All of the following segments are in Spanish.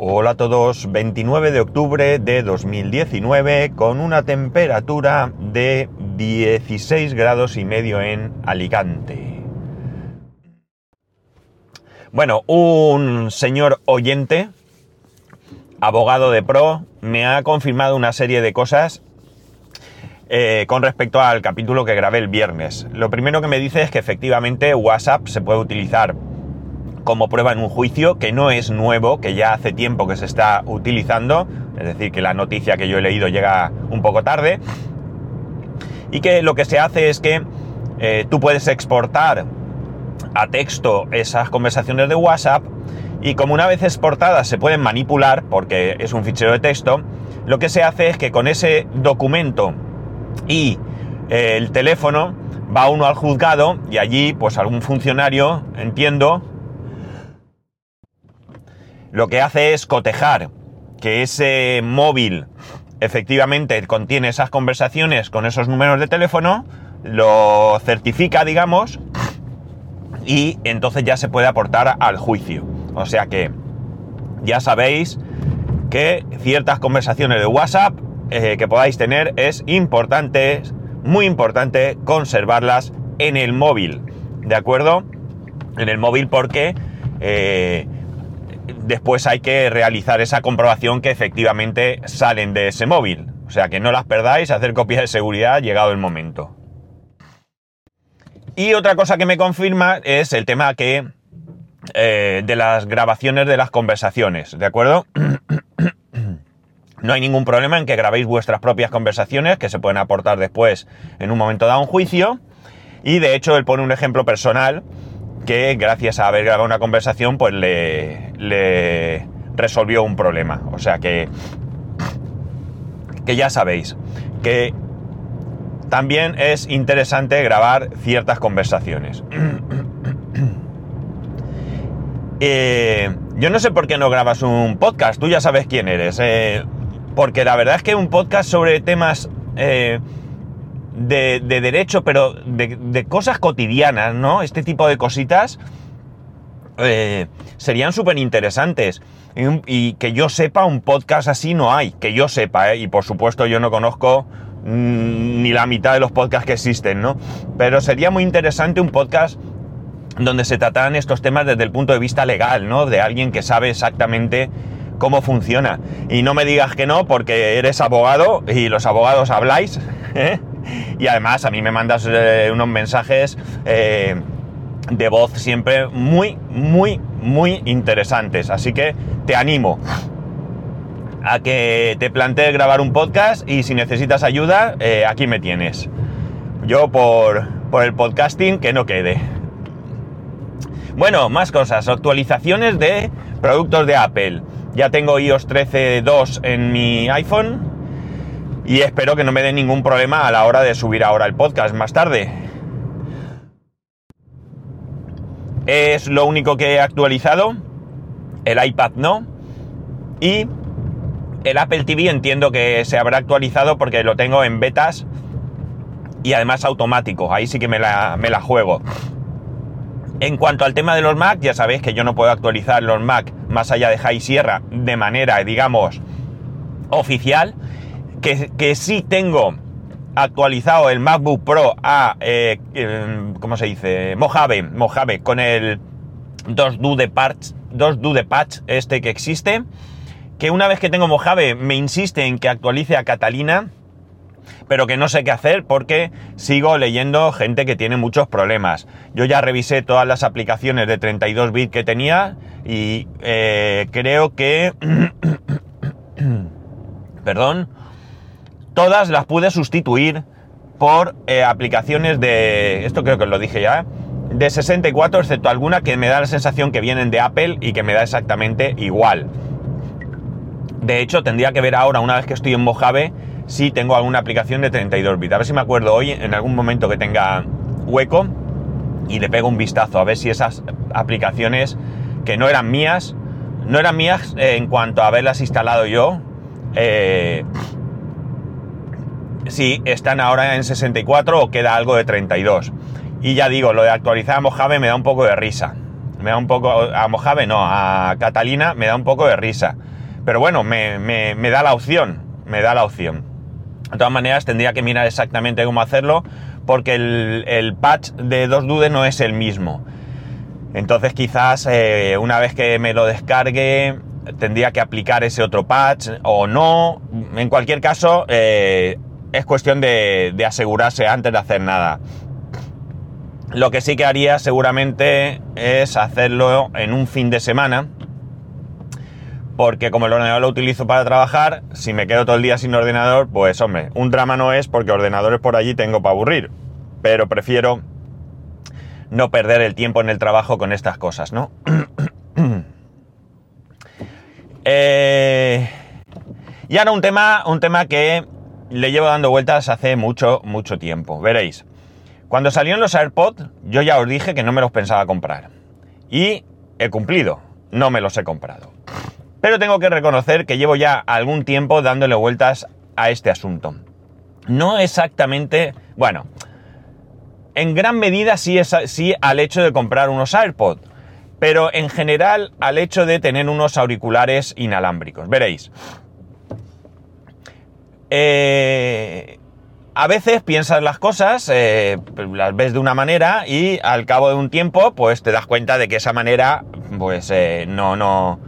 Hola a todos, 29 de octubre de 2019 con una temperatura de 16 grados y medio en Alicante. Bueno, un señor oyente, abogado de pro, me ha confirmado una serie de cosas eh, con respecto al capítulo que grabé el viernes. Lo primero que me dice es que efectivamente WhatsApp se puede utilizar como prueba en un juicio, que no es nuevo, que ya hace tiempo que se está utilizando, es decir, que la noticia que yo he leído llega un poco tarde, y que lo que se hace es que eh, tú puedes exportar a texto esas conversaciones de WhatsApp y como una vez exportadas se pueden manipular, porque es un fichero de texto, lo que se hace es que con ese documento y eh, el teléfono va uno al juzgado y allí pues algún funcionario, entiendo, lo que hace es cotejar que ese móvil efectivamente contiene esas conversaciones con esos números de teléfono, lo certifica, digamos, y entonces ya se puede aportar al juicio. O sea que ya sabéis que ciertas conversaciones de WhatsApp eh, que podáis tener es importante, muy importante, conservarlas en el móvil. ¿De acuerdo? En el móvil porque eh, después hay que realizar esa comprobación que efectivamente salen de ese móvil. O sea, que no las perdáis, hacer copia de seguridad llegado el momento. Y otra cosa que me confirma es el tema que eh, de las grabaciones de las conversaciones, ¿de acuerdo? no hay ningún problema en que grabéis vuestras propias conversaciones que se pueden aportar después en un momento dado un juicio. Y de hecho él pone un ejemplo personal que gracias a haber grabado una conversación, pues le, resolvió un problema. O sea que, que ya sabéis que también es interesante grabar ciertas conversaciones. Eh, yo no sé por qué no grabas un podcast, tú ya sabes quién eres. Eh, porque la verdad es que un podcast sobre temas eh, de, derecho, pero de, cosas cotidianas, ¿no? Este tipo de cositas eh, serían súper interesantes. Y, que yo sepa, un podcast así no hay, que yo sepa, ¿eh? Y por supuesto yo no conozco mm, ni la mitad de los podcasts que existen, ¿no? Pero sería muy interesante un podcast donde se trataran estos temas desde el punto de vista legal, ¿no? De alguien que sabe exactamente cómo funciona. Y no me digas que no, porque eres abogado y los abogados habláis, ¿eh? y además a mí me mandas eh, unos mensajes eh, de voz siempre muy, muy, muy interesantes. Así que te animo a que te plantees grabar un podcast y si necesitas ayuda, aquí me tienes. Yo por, por el podcasting que no quede. Bueno, más cosas, actualizaciones de productos de Apple. Ya tengo iOS 13.2 en mi iPhone, y espero que no me dé ningún problema a la hora de subir ahora el podcast más tarde. Es lo único que he actualizado. El iPad no. Y el Apple TV entiendo que se habrá actualizado porque lo tengo en betas y además automático. Ahí sí que me la, me la juego. En cuanto al tema de los Mac, ya sabéis que yo no puedo actualizar los Mac más allá de High Sierra de manera, digamos, oficial que, sí tengo actualizado el MacBook Pro a, eh, ¿cómo se dice? Mojave, Mojave, con el 2Do de patch, 2Do de patch este que existe, que una vez que tengo Mojave me insiste en que actualice a Catalina, pero que no sé qué hacer porque sigo leyendo gente que tiene muchos problemas. Yo ya revisé todas las aplicaciones de 32 bits que tenía y eh, creo que... Perdón todas las pude sustituir por eh, aplicaciones de, esto creo que os lo dije ya, de 64, excepto alguna que me da la sensación que vienen de Apple y que me da exactamente igual. De hecho, tendría que ver ahora, una vez que estoy en Mojave, si tengo alguna aplicación de 32 bits. A ver si me acuerdo hoy, en algún momento que tenga hueco, y le pego un vistazo a ver si esas aplicaciones que no eran mías, no eran mías en cuanto a haberlas instalado yo, eh, si están ahora en 64 o queda algo de 32. Y ya digo, lo de actualizar a Mojave me da un poco de risa. me da un poco, a Mojave no, a Catalina me da un poco de risa. Pero bueno, me, me da la opción, me da la opción. De todas maneras, tendría que mirar exactamente cómo hacerlo, porque el, patch de dos dudes no es el mismo. Entonces quizás eh, una vez que me lo descargue tendría que aplicar ese otro patch o no. En cualquier caso, eh, es cuestión de, de asegurarse antes de hacer nada. Lo que sí que haría seguramente es hacerlo en un fin de semana porque como el ordenador lo utilizo para trabajar, si me quedo todo el día sin ordenador, pues hombre, un drama no es porque ordenadores por allí tengo para aburrir, pero prefiero no perder el tiempo en el trabajo con estas cosas, ¿no? Eh, y ahora un tema, un tema que le llevo dando vueltas hace mucho, mucho tiempo. Veréis, cuando salieron los AirPods, yo ya os dije que no me los pensaba comprar. Y he cumplido, no me los he comprado. Pero tengo que reconocer que llevo ya algún tiempo dándole vueltas a este asunto. No exactamente, bueno, en gran medida sí, es, sí al hecho de comprar unos AirPods, pero en general al hecho de tener unos auriculares inalámbricos. Veréis. Eh, a veces piensas las cosas, eh, las ves de una manera y al cabo de un tiempo, pues te das cuenta de que esa manera, pues eh, no, no,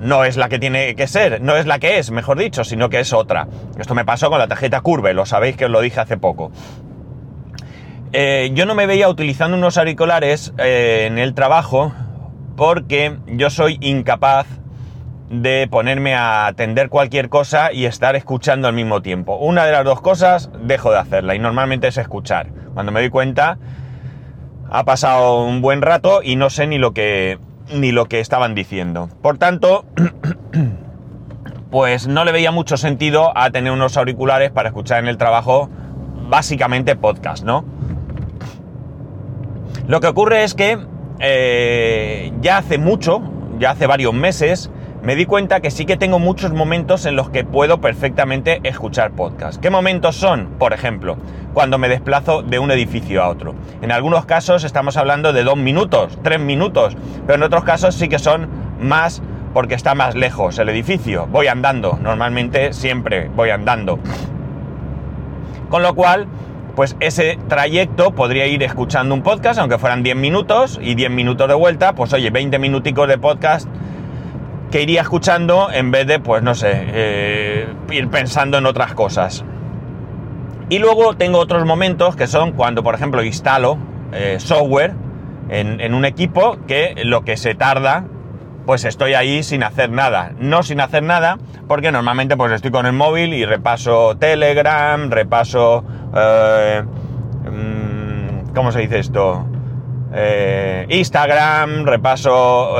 no es la que tiene que ser, no es la que es, mejor dicho, sino que es otra. Esto me pasó con la tarjeta Curve, lo sabéis que os lo dije hace poco. Eh, yo no me veía utilizando unos auriculares eh, en el trabajo porque yo soy incapaz de ponerme a atender cualquier cosa y estar escuchando al mismo tiempo. Una de las dos cosas dejo de hacerla y normalmente es escuchar. Cuando me doy cuenta ha pasado un buen rato y no sé ni lo que ni lo que estaban diciendo. Por tanto, pues no le veía mucho sentido a tener unos auriculares para escuchar en el trabajo básicamente podcast, ¿no? Lo que ocurre es que eh, ya hace mucho, ya hace varios meses, me di cuenta que sí que tengo muchos momentos en los que puedo perfectamente escuchar podcast. ¿Qué momentos son? Por ejemplo, cuando me desplazo de un edificio a otro. En algunos casos estamos hablando de dos minutos, tres minutos, pero en otros casos sí que son más porque está más lejos el edificio. Voy andando, normalmente siempre voy andando. Con lo cual, pues ese trayecto podría ir escuchando un podcast, aunque fueran 10 minutos y 10 minutos de vuelta, pues oye, 20 minuticos de podcast que iría escuchando en vez de, pues no sé, eh, ir pensando en otras cosas. Y luego tengo otros momentos que son cuando, por ejemplo, instalo eh, software en, un equipo que lo que se tarda, pues estoy ahí sin hacer nada. No sin hacer nada, porque normalmente pues estoy con el móvil y repaso Telegram, repaso... Eh, mm, ¿Cómo se dice esto? Instagram, repaso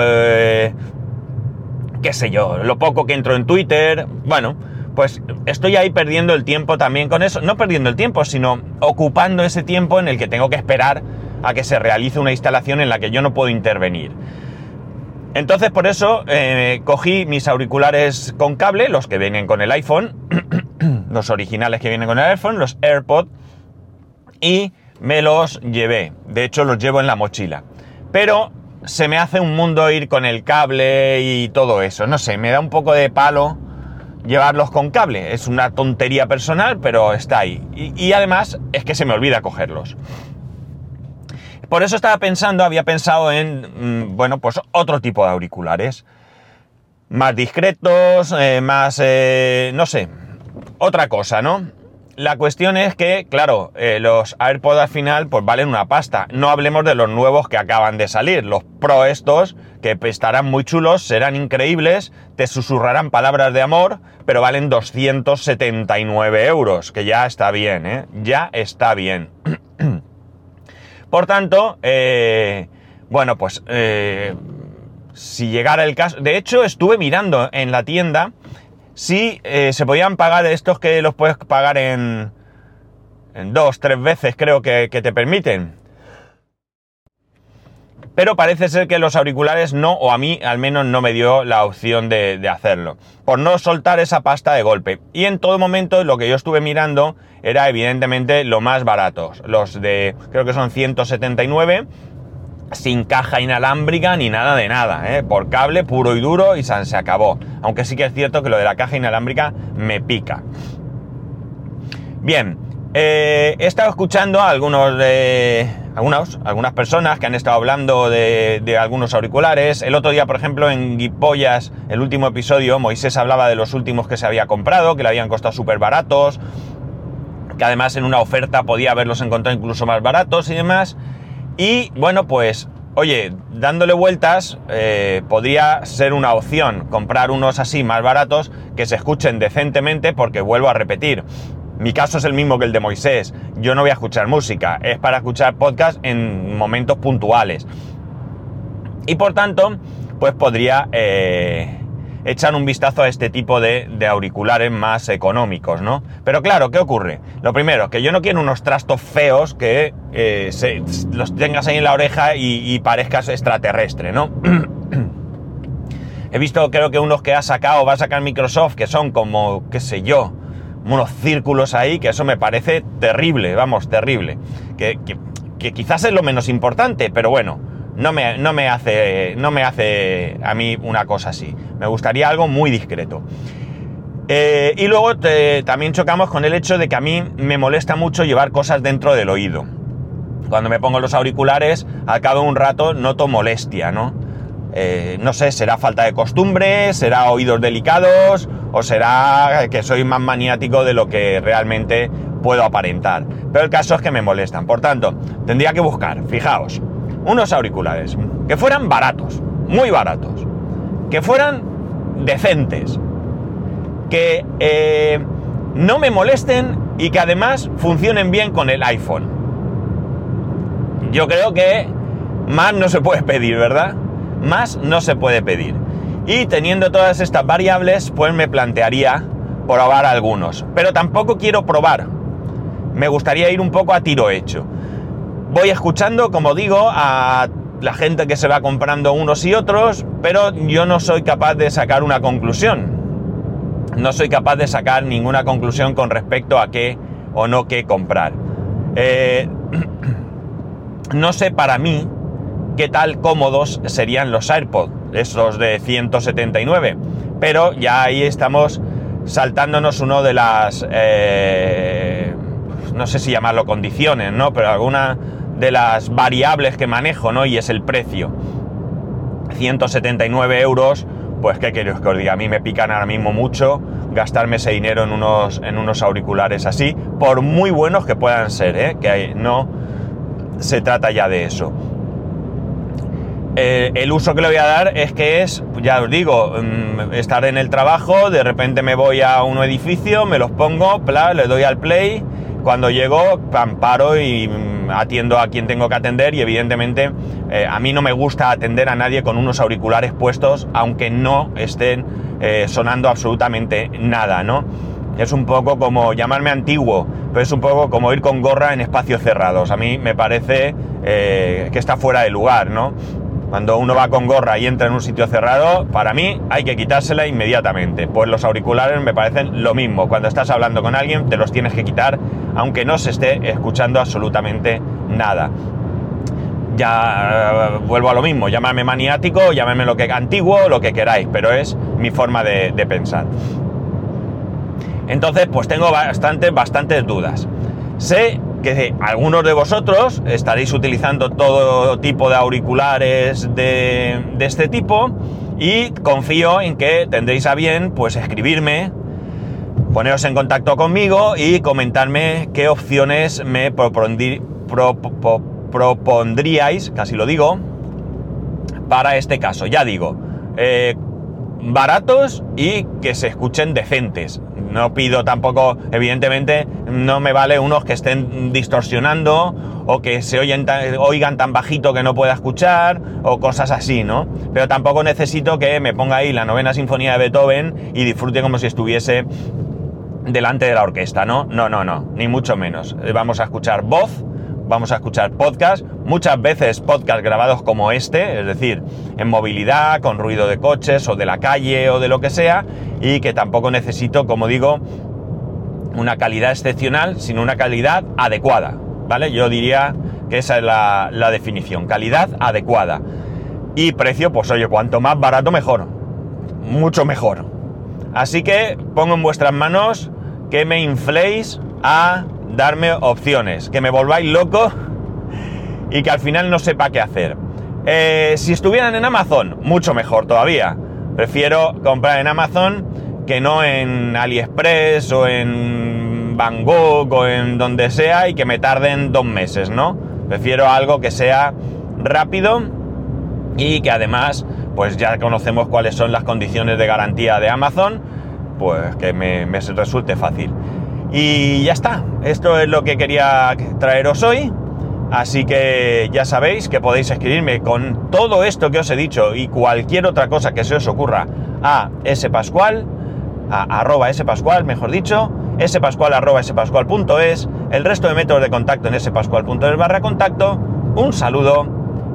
qué sé yo, lo poco que entro en Twitter, bueno, pues estoy ahí perdiendo el tiempo también con eso, no perdiendo el tiempo, sino ocupando ese tiempo en el que tengo que esperar a que se realice una instalación en la que yo no puedo intervenir. Entonces por eso eh, cogí mis auriculares con cable, los que vienen con el iPhone, los originales que vienen con el iPhone, los AirPods, y me los llevé. De hecho los llevo en la mochila. Pero se me hace un mundo ir con el cable y todo eso. No sé, me da un poco de palo llevarlos con cable. Es una tontería personal, pero está ahí. Y, además es que se me olvida cogerlos. Por eso estaba pensando, había pensado en, mm, bueno, pues otro tipo de auriculares. Más discretos, eh, más, eh, no sé, otra cosa, ¿no? La cuestión es que, claro, eh, los AirPods al final pues valen una pasta. No hablemos de los nuevos que acaban de salir. Los Pro estos, que estarán muy chulos, serán increíbles, te susurrarán palabras de amor, pero valen 279 euros, que ya está bien, ¿eh? Ya está bien. Por tanto, eh, bueno, pues eh, si llegara el caso... De hecho, estuve mirando en la tienda si eh, se podían pagar estos que los puedes pagar en, en dos, tres veces creo que, te permiten. Pero parece ser que los auriculares no, o a mí al menos no me dio la opción de, de, hacerlo. Por no soltar esa pasta de golpe. Y en todo momento lo que yo estuve mirando era evidentemente lo más baratos. Los de, creo que son 179. Sin caja inalámbrica ni nada de nada, ¿eh? por cable puro y duro y se acabó. Aunque sí que es cierto que lo de la caja inalámbrica me pica. Bien, eh, he estado escuchando a algunos de, algunos, algunas personas que han estado hablando de, de, algunos auriculares. El otro día, por ejemplo, en Guipollas, el último episodio, Moisés hablaba de los últimos que se había comprado, que le habían costado súper baratos, que además en una oferta podía haberlos encontrado incluso más baratos y demás. Y bueno, pues, oye, dándole vueltas, eh, podría ser una opción comprar unos así más baratos que se escuchen decentemente, porque vuelvo a repetir, mi caso es el mismo que el de Moisés. Yo no voy a escuchar música, es para escuchar podcast en momentos puntuales. Y por tanto, pues podría eh, echar un vistazo a este tipo de, auriculares más económicos, ¿no? Pero claro, ¿qué ocurre? Lo primero, que yo no quiero unos trastos feos que eh, los tengas ahí en la oreja y, parezcas extraterrestre, ¿no? He visto, creo que unos que ha sacado, va a sacar Microsoft, que son como, qué sé yo, unos círculos ahí, que eso me parece terrible, vamos, terrible. que quizás es lo menos importante, pero bueno, no me, no me, hace, no me hace a mí una cosa así. Me gustaría algo muy discreto. Eh, y luego también chocamos con el hecho de que a mí me molesta mucho llevar cosas dentro del oído. Cuando me pongo los auriculares, al cabo de un rato noto molestia, ¿no? Eh, no sé, será falta de costumbre, será oídos delicados o será que soy más maniático de lo que realmente puedo aparentar. Pero el caso es que me molestan. Por tanto, tendría que buscar, fijaos, unos auriculares que fueran baratos, muy baratos, que fueran decentes, que eh, no me molesten y que además funcionen bien con el iPhone. Yo creo que más no se puede pedir, ¿verdad? Más no se puede pedir. Y teniendo todas estas variables, pues me plantearía probar algunos. Pero tampoco quiero probar. Me gustaría ir un poco a tiro hecho voy escuchando, como digo, a la gente que se va comprando unos y otros, pero yo no soy capaz de sacar una conclusión. No soy capaz de sacar ninguna conclusión con respecto a qué o no qué comprar. Eh, no sé para mí qué tal cómodos serían los AirPods, esos de 179, pero ya ahí estamos saltándonos uno de las, eh, no sé si llamarlo condiciones, ¿no? Pero alguna de las variables que manejo, ¿no? Y es el precio. 179 euros, pues qué queréis que os diga, a mí me pican ahora mismo mucho gastarme ese dinero en unos, en unos auriculares así, por muy buenos que puedan ser, ¿eh? que no se trata ya de eso. Eh, el uso que le voy a dar es que es, ya os digo, mm, estar en el trabajo, de repente me voy a un edificio, me los pongo, le doy al play, cuando llego, paro y atiendo a quien tengo que atender y evidentemente eh, a mí no me gusta atender a nadie con unos auriculares puestos aunque no estén eh, sonando absolutamente nada, ¿no? Es un poco como llamarme antiguo, pero es un poco como ir con gorra en espacios cerrados. A mí me parece eh, que está fuera de lugar, ¿no? Cuando uno va con gorra y entra en un sitio cerrado, para mí hay que quitársela inmediatamente. Pues los auriculares me parecen lo mismo. Cuando estás hablando con alguien, te los tienes que quitar, aunque no se esté escuchando absolutamente nada. Ya eh, vuelvo a lo mismo, llámame maniático, llámame lo que antiguo, lo que queráis, pero es mi forma de, de pensar. Entonces, pues tengo bastantes, bastantes dudas. Sé que algunos de vosotros estaréis utilizando todo tipo de auriculares de, este tipo y confío en que tendréis a bien pues escribirme, poneros en contacto conmigo y comentarme qué opciones me propondríais, casi lo digo, para este caso. Ya digo, eh, baratos y que se escuchen decentes. No pido tampoco, evidentemente, no me vale unos que estén distorsionando o que se oigan tan bajito que no pueda escuchar o cosas así, ¿no? Pero tampoco necesito que me ponga ahí la novena sinfonía de Beethoven y disfrute como si estuviese delante de la orquesta, ¿no? No, no, no, ni mucho menos. Vamos a escuchar voz vamos a escuchar podcast, muchas veces podcast grabados como este, es decir, en movilidad, con ruido de coches o de la calle o de lo que sea, y que tampoco necesito, como digo, una calidad excepcional, sino una calidad adecuada, ¿vale? Yo diría que esa es la, la definición, calidad adecuada. Y precio, pues oye, cuanto más barato mejor, mucho mejor. Así que pongo en vuestras manos que me infléis a darme opciones, que me volváis loco y que al final no sepa qué hacer. Eh, si estuvieran en Amazon, mucho mejor todavía. Prefiero comprar en Amazon que no en AliExpress o en Bangkok o en donde sea y que me tarden dos meses, ¿no? Prefiero algo que sea rápido y que además, pues ya conocemos cuáles son las condiciones de garantía de Amazon, pues que me, resulte fácil. Y ya está, esto es lo que quería traeros hoy. Así que ya sabéis que podéis escribirme con todo esto que os he dicho y cualquier otra cosa que se os ocurra a spascual, a arroba spascual, mejor dicho, spascual arroba spascual.es, el resto de métodos de contacto en spascual.es barra contacto. Un saludo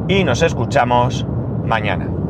y nos escuchamos mañana.